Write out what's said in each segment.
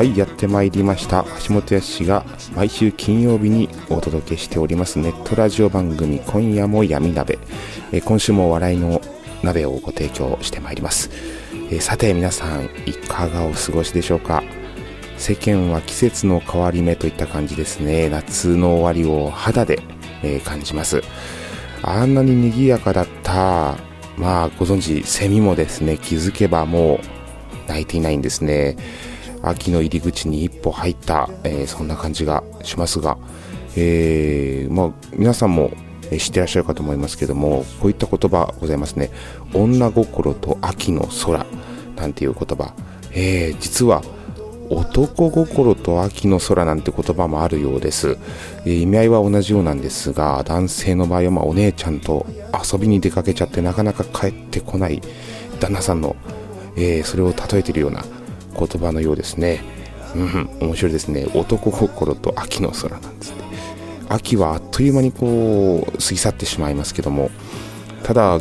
はいやってまいりました。橋本康が毎週金曜日にお届けしております。ネットラジオ番組今夜も闇鍋、え今週も笑いの鍋をご提供してまいります、えさて皆さんいかがお過ごしでしょうか？世間は季節の変わり目といった感じですね。夏の終わりを肌で、え感じます。あんなに賑やかだったまあご存知セミもですね気づけばもう泣いていないんですね。秋の入り口に一歩入った、えーそんな感じがしますが、えーまあ、皆さんも知ってらっしゃるかと思いますけどもこういった言葉ございますね。女心と秋の空なんていう言葉、えー実は男心と秋の空なんて言葉もあるようです、えー意味合いは同じようなんですが男性の場合はまお姉ちゃんと遊びに出かけちゃってなかなか帰ってこない旦那さんの、えーそれを例えているような言葉のようですね。うん面白いですね。男心と秋の空なんですね。秋はあっという間にこう過ぎ去ってしまいますけども。ただ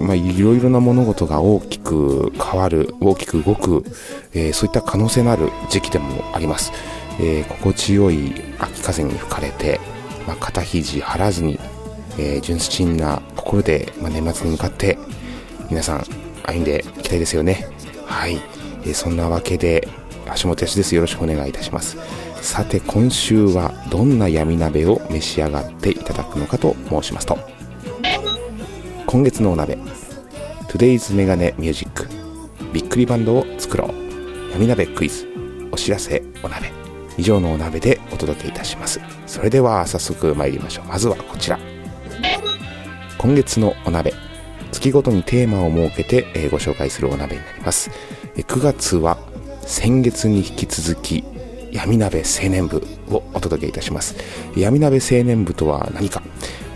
まあ、いろいろな物事が大きく変わる大きく動く、えーそういった可能性のある時期でもあります、えー心地よい秋風に吹かれて、まあ、肩肘張らずに、えー純真な心で、まあ、年末に向かって皆さん歩んでいきたいですよね。はい、えそんなわけで橋本康です。よろしくお願いいたします。さて今週はどんな闇鍋を召し上がっていただくのかと申しますと今月のお鍋 Today's メガネミュージックびっくりバンドを作ろう。闇鍋クイズお知らせお鍋以上のお鍋でお届けいたします。それでは早速参りましょう。まずはこちら。今月のお鍋月ごとにテーマを設けて、ご紹介するお鍋になります。9月は先月に引き続き闇鍋青年部をお届けいたします。闇鍋青年部とは何か、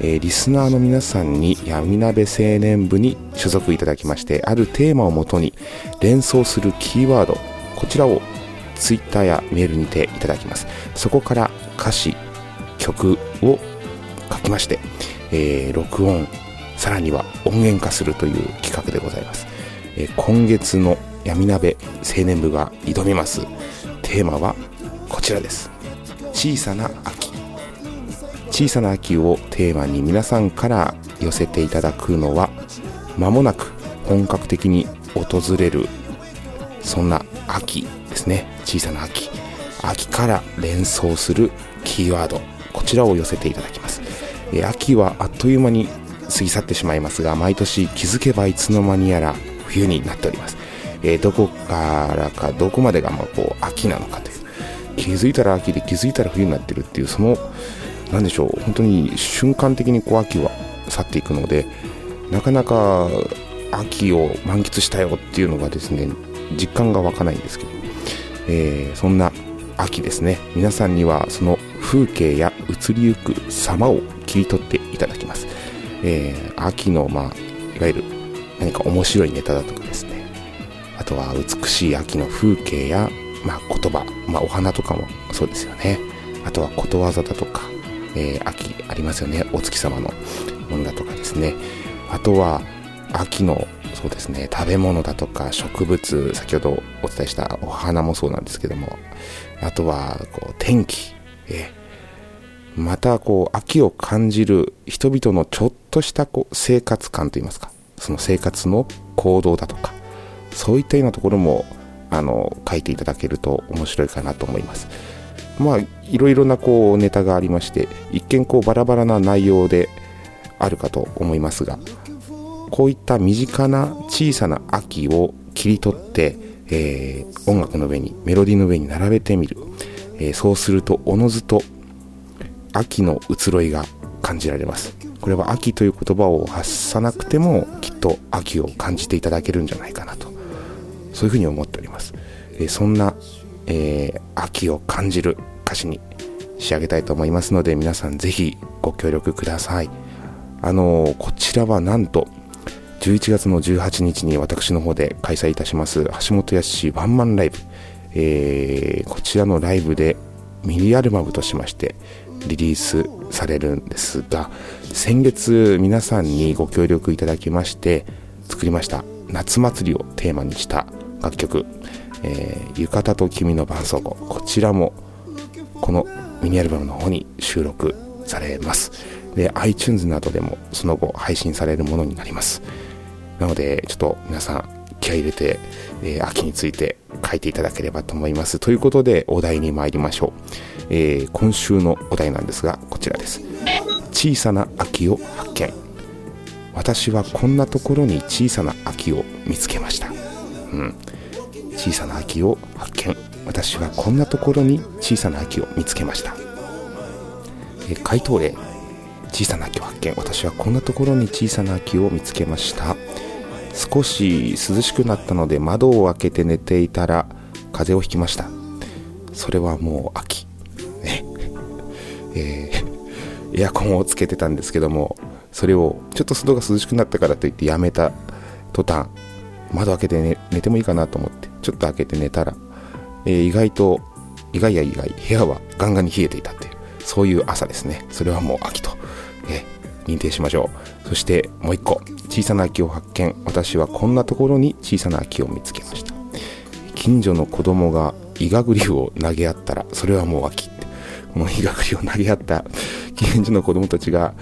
えーリスナーの皆さんに闇鍋青年部に所属いただきましてあるテーマをもとに連想するキーワードこちらをツイッターやメールにていただきます。そこから歌詞曲を書きまして、えー録音さらには音源化するという企画でございます、えー今月の闇鍋青年部が挑みます。テーマはこちらです。小さな秋。小さな秋をテーマに皆さんから寄せていただくのは間もなく本格的に訪れるそんな秋ですね。小さな秋。秋から連想するキーワード。こちらを寄せていただきます。秋はあっという間に過ぎ去ってしまいますが毎年気づけばいつの間にやら冬になっております、えーどこからかどこまでがまあこう秋なのかという。気づいたら秋で気づいたら冬になってるっていうそのなんでしょう本当に瞬間的にこう秋は去っていくのでなかなか秋を満喫したよっていうのがですね実感が湧かないんですけど、えーそんな秋ですね。皆さんにはその風景や移りゆく様を切り取っていただきます、えー秋のまあいわゆる何か面白いネタだとかですね。あとは美しい秋の風景や、まあ、言葉、まあ、お花とかもそうですよね。あとはことわざだとか、えー秋ありますよね。お月様のものだとかですね。あとは秋のそうですね食べ物だとか植物先ほどお伝えしたお花もそうなんですけどもあとはこう天気、えーまたこう秋を感じる人々のちょっとしたこう生活感といいますかその生活の行動だとかそういったようなところもあの書いていただけると面白いかなと思います。まあいろいろなこうネタがありまして一見こうバラバラな内容であるかと思いますがこういった身近な小さな秋を切り取って、えー、音楽の上にメロディーの上に並べてみる、えー、そうするとおのずと秋の移ろいが感じられます。これは秋という言葉を発さなくてもきっと秋を感じていただけるんじゃないかなと。そういうふうに思っております、え、そんな、えー、秋を感じる歌詞に仕上げたいと思いますので皆さんぜひご協力ください。あのー、こちらはなんと11月の18日に私の方で開催いたします橋本康ワンマンライブ、えー、こちらのライブでミニアルバムとしましてリリースされるんですが先月皆さんにご協力いただきまして作りました夏祭りをテーマにした楽曲「えー、浴衣と君の伴奏語」こちらもこのミニアルバムの方に収録されます。で iTunes などでもその後配信されるものになります。なのでちょっと皆さん気合入れて、えー、秋について書いていただければと思います。ということでお題に参りましょう、えー、今週のお題なんですがこちらです。小さな秋を発見。私はこんなところに小さな秋を見つけました。うん。小さな秋を発見。私はこんなところに小さな秋を見つけました。え回答例。小さな秋を発見。私はこんなところに小さな秋を見つけました。少し涼しくなったので窓を開けて寝ていたら風邪をひきました。それはもう秋。ね。えー、エアコンをつけてたんですけどもそれをちょっと外が涼しくなったからといってやめた途端窓開けて寝寝てもいいかなと思って。ちょっと開けて寝たら、えー、意外と意外や意外部屋はガンガンに冷えていたっていうそういう朝ですね。それはもう秋と、えー、認定しましょう。そしてもう一個小さな秋を発見。私はこんなところに小さな秋を見つけました。近所の子供がイガグリを投げ合ったらそれはもう秋って。このイガグリを投げ合った近所の子供たちが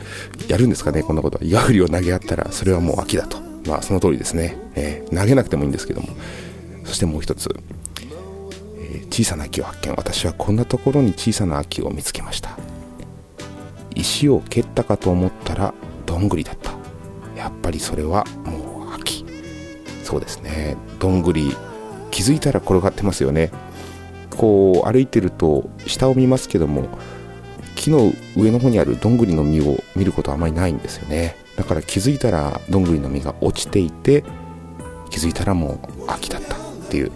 やるんですかねこんなこと。はイガグリを投げ合ったらそれはもう秋だと。まあその通りですね、えー、投げなくてもいいんですけども。そしてもう一つ、えー、小さな秋を発見。私はこんなところに小さな秋を見つけました。石を蹴ったかと思ったらどんぐりだった。やっぱりそれはもう秋。そうですね。どんぐり気づいたら転がってますよね。こう歩いてると下を見ますけども木の上の方にあるどんぐりの実を見ることはあまりないんですよね。だから気づいたらどんぐりの実が落ちていて気づいたらもう秋だった。っていう、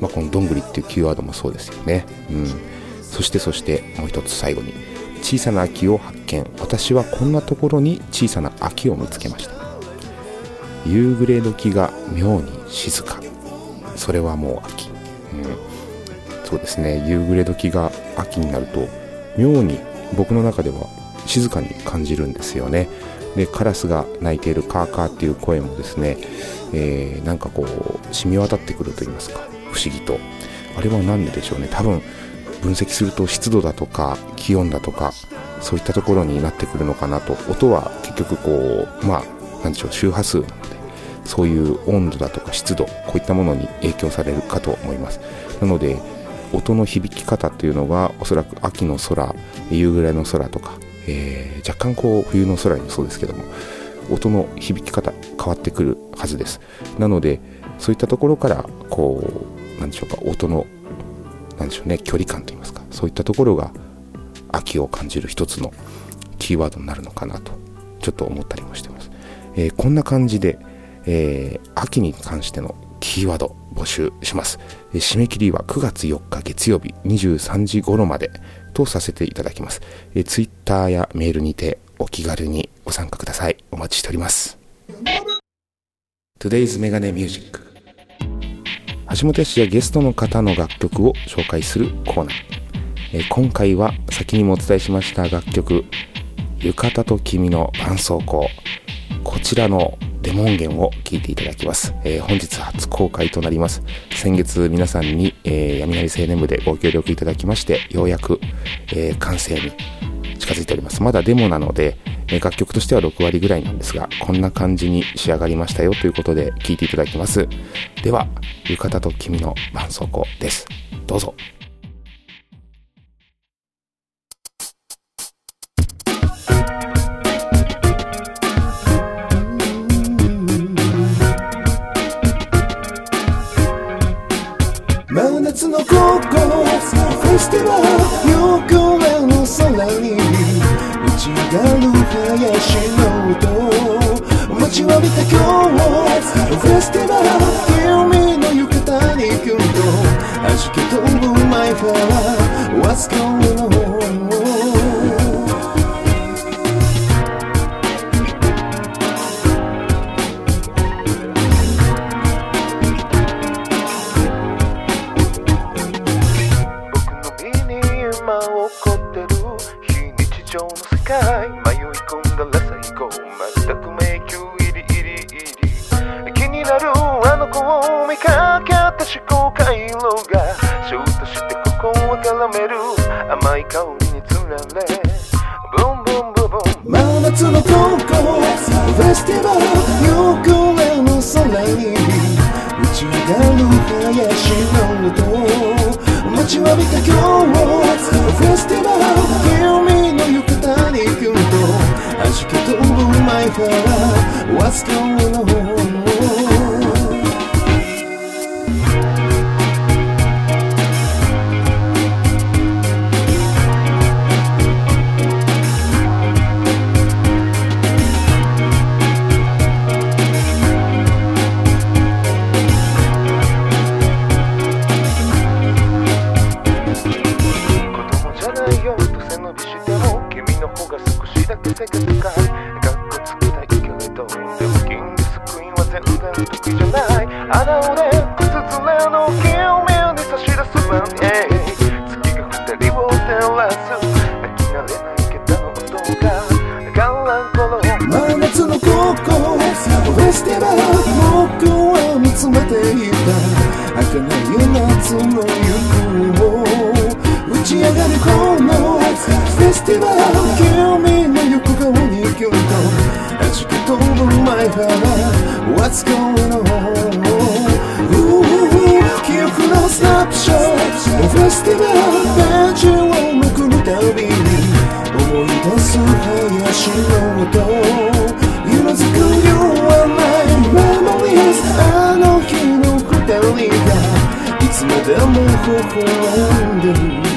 まあ、このどんぐりっていうキーワードもそうですよね。うん。そしてそしてもう一つ最後に小さな秋を発見。私はこんなところに小さな秋を見つけました。夕暮れ時が妙に静か。それはもう秋、うん、そうですね。夕暮れ時が秋になると妙に僕の中では静かに感じるんですよね。でカラスが鳴いているカーカーっていう声もですね、えー、なんかこう染み渡ってくると言いますか不思議とあれは何ででしょうね。多分分析すると湿度だとか気温だとかそういったところになってくるのかなと音は結局こうまあ何でしょう周波数なのでそういう温度だとか湿度こういったものに影響されるかと思います。なので音の響き方っていうのがおそらく秋の空夕暮れの空とか、えー、若干こう冬の空にもそうですけども音の響き方変わってくるはずです。なのでそういったところからこうなんでしょうか音のなんでしょうね距離感といいますかそういったところが秋を感じる一つのキーワードになるのかなとちょっと思ったりもしてます、えー、こんな感じで、えー、秋に関してのキーワード募集します、えー、締め切りは9月4日月曜日23時頃までとさせていただきます、えー、ツイッターやメールにてお気軽にご参加ください。お待ちしております。Today's メガネミュージック橋本氏やゲストの方の楽曲を紹介するコーナー、え、今回は先にもお伝えしました楽曲「浴衣と君の絆創膏」こちらのデモ音源を聴いていただきます、えー、本日初公開となります。先月皆さんに、えー、闇なり青年部でご協力いただきましてようやく、えー、完成に近づいております。まだデモなので楽曲としては6割ぐらいなんですがこんな感じに仕上がりましたよということで聴いていただきます。では浴衣と君の絆創膏です。どうぞ。真夏の高校フェスティバルめる甘い香りにつられブンブンブンブン真夏の高校フェスティバル横目の空に打ち上がる林の音待ちわびた今日フェスティバル君の浴衣にキュンと弾け飛ぶマイハー What's going on? スティバルページをむくるたびに思い出す林の音色づく You are my memories あの日の二人がいつまでも微笑んでる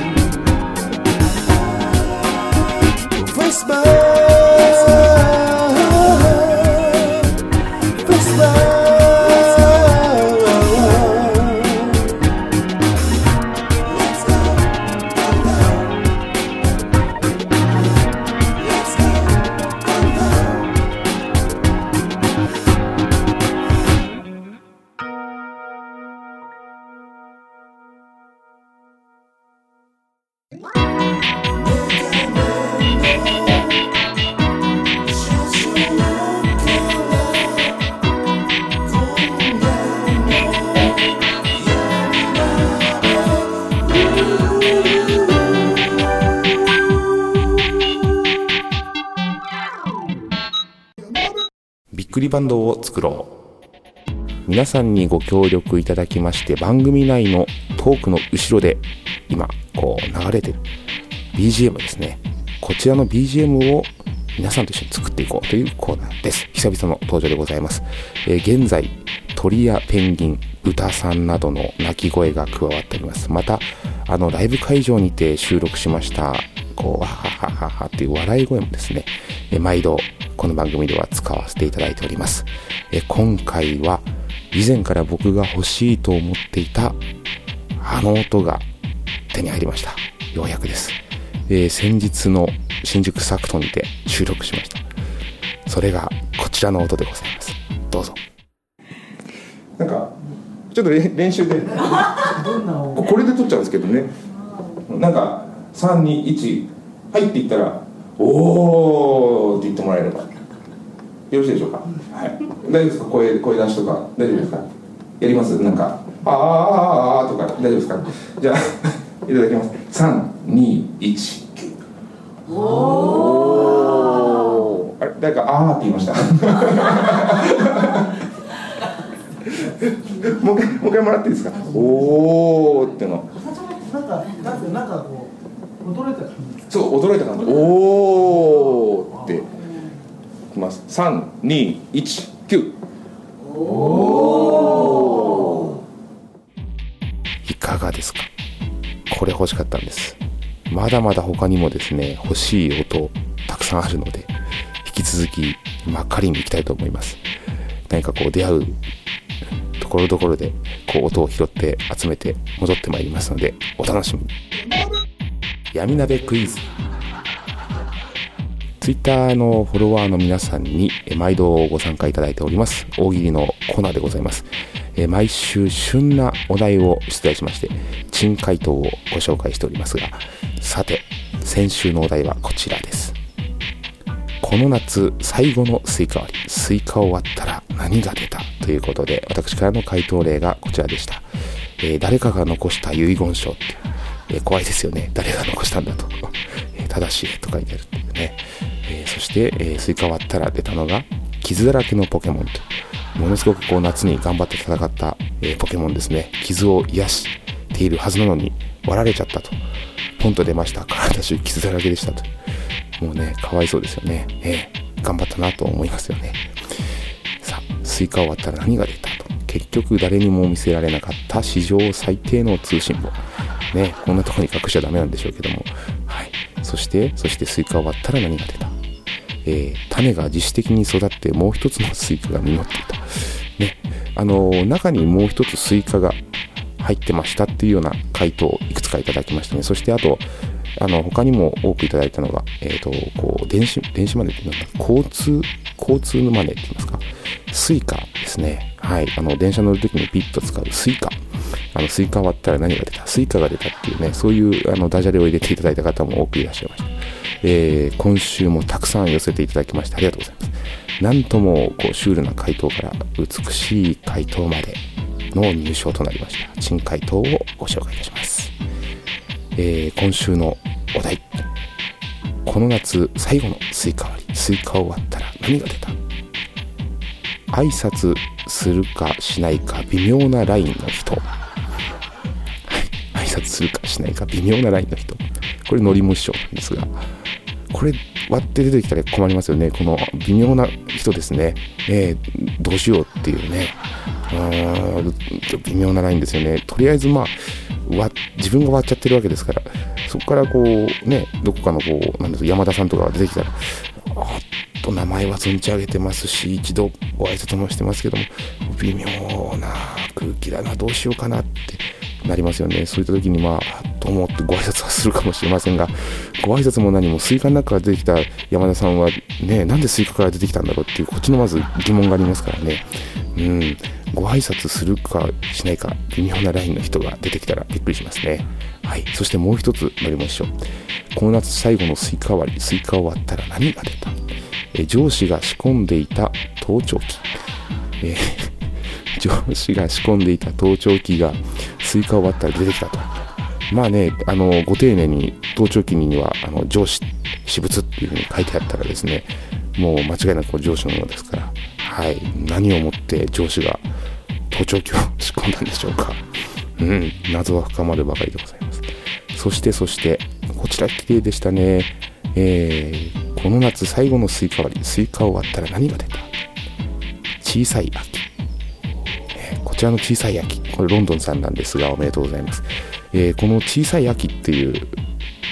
りバンドを作ろう。皆さんにご協力いただきまして番組内のトークの後ろで今こう流れてる BGM ですね。こちらの BGM を皆さんと一緒に作っていこうというコーナーです。久々の登場でございます、えー現在鳥やペンギン豚さんなどの鳴き声が加わっております。またあのライブ会場にて収録しましたこうわははははっていう笑い声もですねえ毎度この番組では使わせていただいております。えー今回は以前から僕が欲しいと思っていたあの音が手に入りました。ようやくです、えー先日の新宿サクトにて収録しました。それがこちらの音でございます。どうぞ。なんかちょっとれ練習で。ここれで撮っちゃうんですけどね。なんか321はいって言ったら「おー」って言ってもらえればよろしいでしょうか、はい、大丈夫ですか？声声出しとか？大丈夫ですか？やります？なんか「あーあーあーあー」とか。大丈夫ですか？じゃあ いただきます。321おー。あれ？誰かあーって言いました。もう一回もう一回もらっていいですか？おーっての。なんか、なんか、なんかこう、驚いた感じ。そう驚いた感じ。おー。っていきます。3219おいかがですか？これ欲しかったんです。まだまだ他にもですね欲しい音たくさんあるので引き続きまあ狩りに行きたいと思います。何かこう出会うところどころでこう音を拾って集めて戻ってまいりますのでお楽しみに。闇鍋クイズ。ツイッターのフォロワーの皆さんに毎度ご参加いただいております。大喜利のコーナーでございます。え毎週旬なお題を出題しまして珍回答をご紹介しておりますがさて先週のお題はこちらです。この夏最後のスイカ割りスイカを割ったら何が出たということで私からの回答例がこちらでした、えー誰かが残した遺言書って、えー怖いですよね。誰が残したんだと、えーただしと書いてあるっていうね、えーそして、えースイカ割ったら出たのが傷だらけのポケモンと。ものすごくこう夏に頑張って戦った、えーポケモンですね。傷を癒しているはずなのに割られちゃったと。ポンと出ました。体中傷だらけでしたと。もうねかわいそうですよね、えー頑張ったなと思いますよね。さあスイカを割ったら何が出たと。結局誰にも見せられなかった。史上最低の通信簿。ねこんなとこに隠しちゃダメなんでしょうけども。はい。そしてそしてスイカを割ったら何が出た。えー種が自主的に育ってもう一つのスイカが実っていた。ね。あのー中にもう一つスイカが入ってましたっていうような回答をいくつかいただきましたね。そしてあと、あの、他にも多くいただいたのが、えっ、と、こう、電子、電子マネーってなんだ交通、交通のマネーって言いますか？スイカですね。はい。あの、電車乗るときにピッと使うスイカ。あの、スイカ割ったら何が出た？スイカが出たっていうね、そういう、あの、ダジャレを入れていただいた方も多くいらっしゃいました。えー今週もたくさん寄せていただきましてありがとうございます。なんともこうシュールな回答から美しい回答までの入賞となりました。珍回答をご紹介いたします。えー今週のお題。この夏最後のスイカ割り。スイカを割ったら何が出た？挨拶するかしないか微妙なラインの人。挨拶するかしないか微妙なラインの人。これ、のりも師匠なんですが、割って出てきたら困りますよね。この微妙な人ですね。えーどうしようっていうね。うん微妙なラインですよね。とりあえずまあ、自分が割っちゃってるわけですから、そこからこうね、どこかのこう、なんです山田さんとかが出てきたら、あっと名前は存じ上げてますし、一度ご挨拶もしてますけども、微妙な空気だな、どうしようかなってなりますよね。そういった時にまあ、と思ってご挨拶はするかもしれませんが、ご挨拶も何もスイカの中から出てきた山田さんはね、なんでスイカから出てきたんだろうっていう、こっちのまず疑問がありますからね。うん。ご挨拶するかしないか、微妙なラインの人が出てきたらびっくりしますね。はい。そしてもう一つ乗りましょう。この夏最後のスイカ割り、スイカを割ったら何が出た？え上司が仕込んでいた盗聴器。え 上司が仕込んでいた盗聴器がスイカを割ったら出てきたと。まあね、あの、ご丁寧に盗聴器には、あの、上司、私物っていうふうに書いてあったらですね、もう間違いなく上司のものですから、はい。何をもって上司が盗聴器を仕込んだんでしょうか。うん、謎は深まるばかりでございます。そして、そして、こちら綺麗でしたね。えー、この夏最後のスイカ割り、スイカを割ったら何が出た？小さい秋。こちらの小さい秋、これロンドンさんなんですが、おめでとうございます。えーこの小さい秋っていう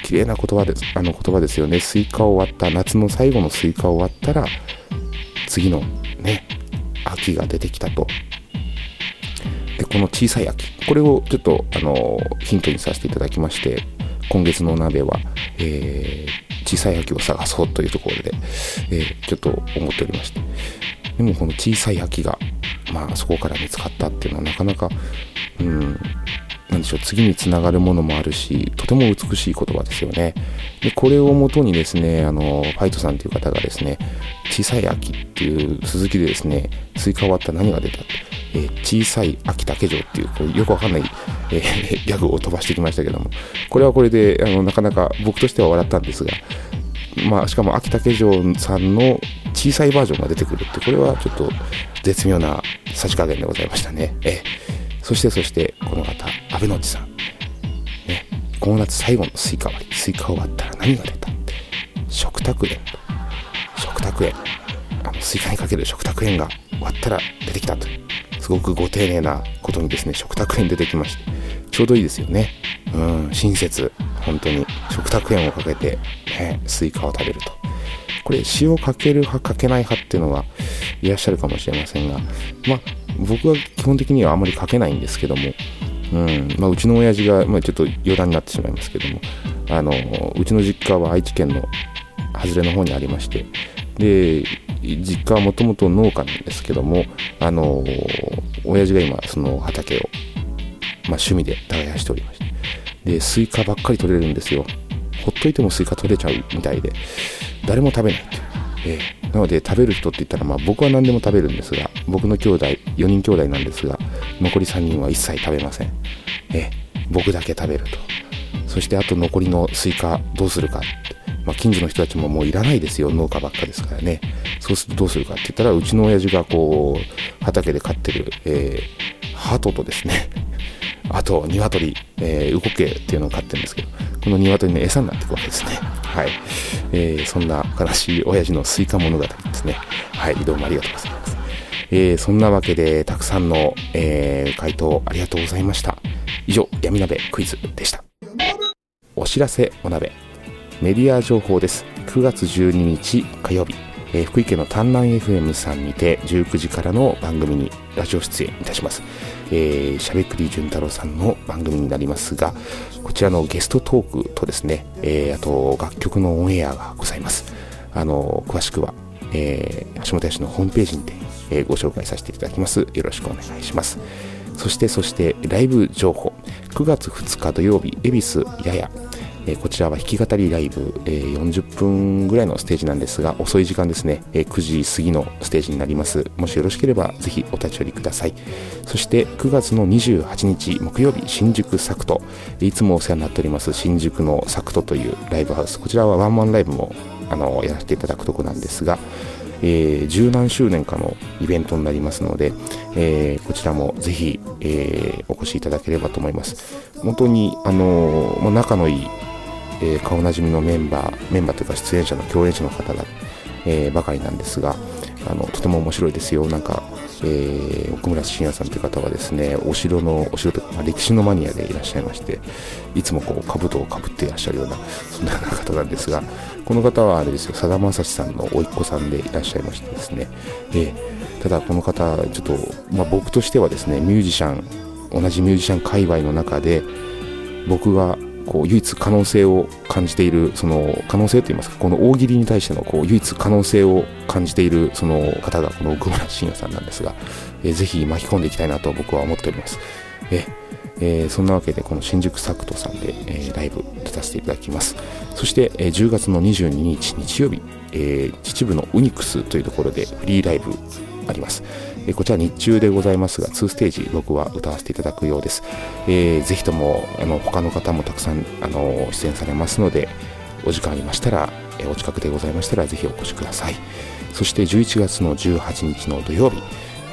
綺麗な言葉です、あの言葉ですよね。スイカを割った、夏の最後のスイカを割ったら、次のね、秋が出てきたと。で、この小さい秋、これをちょっと、あのヒントにさせていただきまして、今月の鍋は、えー小さい秋を探そうというところで、えーちょっと思っておりまして。でもこの小さい秋が、まあそこから見つかったっていうのはなかなか、うん、なんでしょう、次につながるものもあるし、とても美しい言葉ですよね。で、これをもとにですね、あの、ファイトさんという方がですね、小さい秋っていう続きでですね、スイカ割った何が出た？って、えー小さい秋竹城っていう、こうよくわかんない、えーギャグを飛ばしてきましたけども、これはこれで、あの、なかなか僕としては笑ったんですが、まあ、しかも秋竹城さんの小さいバージョンが出てくるってこれはちょっと絶妙なさじ加減でございましたね。えそしてそしてこの方阿部のちさん。ねこの夏最後のスイカ割りスイカを割ったら何が出た？食卓塩食卓塩あのスイカにかける食卓塩が割ったら出てきたとすごくご丁寧なことにですね食卓塩出てきましてちょうどいいですよね。うん親切。本当に。食卓塩をかけて、ね、スイカを食べると。これ塩かける派かけない派っていうのはいらっしゃるかもしれませんがまあ僕は基本的にはあまりかけないんですけどもうんまあ、うちの親父が、まあ、ちょっと余談になってしまいますけどもあのうちの実家は愛知県の外れの方にありましてで実家はもともと農家なんですけどもあの親父が今その畑を、まあ、趣味で耕しておりましてでスイカばっかり取れるんですよ。ほっといてもスイカ取れちゃうみたいで誰も食べないっていう、えーなので食べる人って言ったら、まあ、僕は何でも食べるんですが僕の兄弟4人兄弟なんですが残り3人は一切食べません、えー僕だけ食べると。そしてあと残りのスイカどうするか、まあ、近所の人たちももういらないですよ。農家ばっかですからね。そうするとどうするかって言ったらうちの親父がこう畑で飼ってる、えー、鳩とですね。あと鶏、えー、ウコッケイっていうのを飼ってるんですけど。この鶏の餌になっていくわけですね。はい、えーそんな悲しい親父のスイカ物語ですね。はい。どうもありがとうございます。えーそんなわけでたくさんの、えー回答ありがとうございました。以上闇鍋クイズでした。お知らせお鍋。メディア情報です。9月12日火曜日、えー福井県の丹南 FM さんにて19時からの番組にラジオ出演いたします。えーしゃべくり潤太郎さんの番組になりますがこちらのゲストトークとですね、えーあと楽曲のオンエアがございます。あの詳しくは、えー橋本屋氏のホームページにて、えーご紹介させていただきます。よろしくお願いします。そしてそしてライブ情報。9月2日土曜日恵比寿ややえこちらは弾き語りライブ、え40分ぐらいのステージなんですが遅い時間ですね、え9時過ぎのステージになります。もしよろしければぜひお立ち寄りください。そして9月の28日木曜日新宿サクト。いつもお世話になっております新宿のサクトというライブハウス。こちらはワンマンライブもあのやらせていただくとこなんですがえー十何周年かのイベントになりますので、えーこちらもぜひ、えーお越しいただければと思います。本当にあのーまあ仲のいいえー顔なじみのメンバーメンバーというか出演者の共演者の方が、えーばかりなんですがあのとても面白いですよ。なんか、えー奥村信也さんという方はですねお城のお城というか、まあ歴史のマニアでいらっしゃいましていつもこう兜をかぶっていらっしゃるようなそんなような方なんですがこの方はあれですよ。さだまさしさんの甥っ子さんでいらっしゃいましてですね、えーただこの方ちょっと、まあ、僕としてはですねミュージシャン同じミュージシャン界隈の中で僕がこう唯一可能性を感じているその可能性といいますかこの大喜利に対してのこう唯一可能性を感じているその方がこの奥村信也さんなんですが、えーぜひ巻き込んでいきたいなと僕は思っております。えーそんなわけでこの新宿サクトさんで、えーライブ出させていただきますそして、えー10月の22日日曜日、えー秩父のウニクスというところでフリーライブあります、えこちら日中でございますが2ステージ僕は歌わせていただくようです、えーぜひともあの他の方もたくさんあの出演されますのでお時間ありましたら、えお近くでございましたらぜひお越しください。そして11月の18日の土曜日、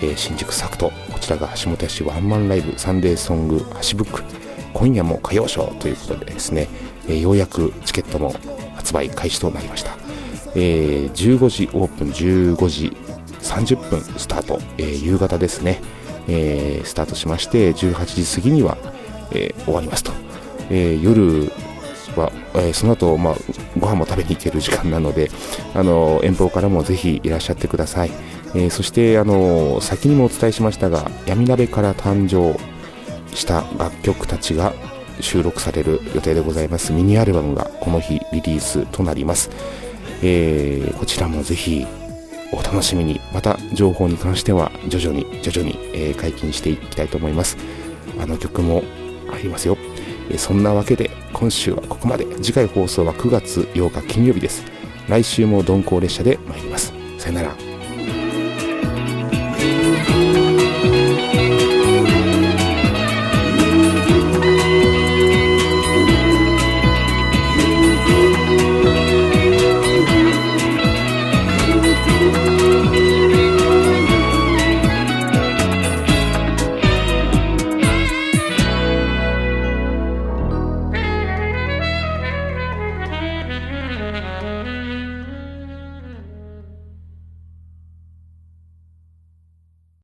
えー新宿サクトこちらが橋本屋市ワンマンライブサンデーソング橋ブック今夜も歌謡ショーということでですね、えーようやくチケットも発売開始となりました、えー15時オープン15時30分スタート、えー夕方ですね、えースタートしまして18時過ぎには、えー終わりますと、え夜は、えその後、まあご飯も食べに行ける時間なのであの遠方からもぜひいらっしゃってください、えそしてあの先にもお伝えしましたが闇鍋から誕生した楽曲たちが収録される予定でございます。ミニアルバムがこの日リリースとなります、えーこちらもぜひお楽しみに。また情報に関しては徐々に徐々に、え解禁していきたいと思います。あの曲もありますよ、えそんなわけで今週はここまで。次回放送は9月8日金曜日です。来週も鈍行列車で参ります。さよなら。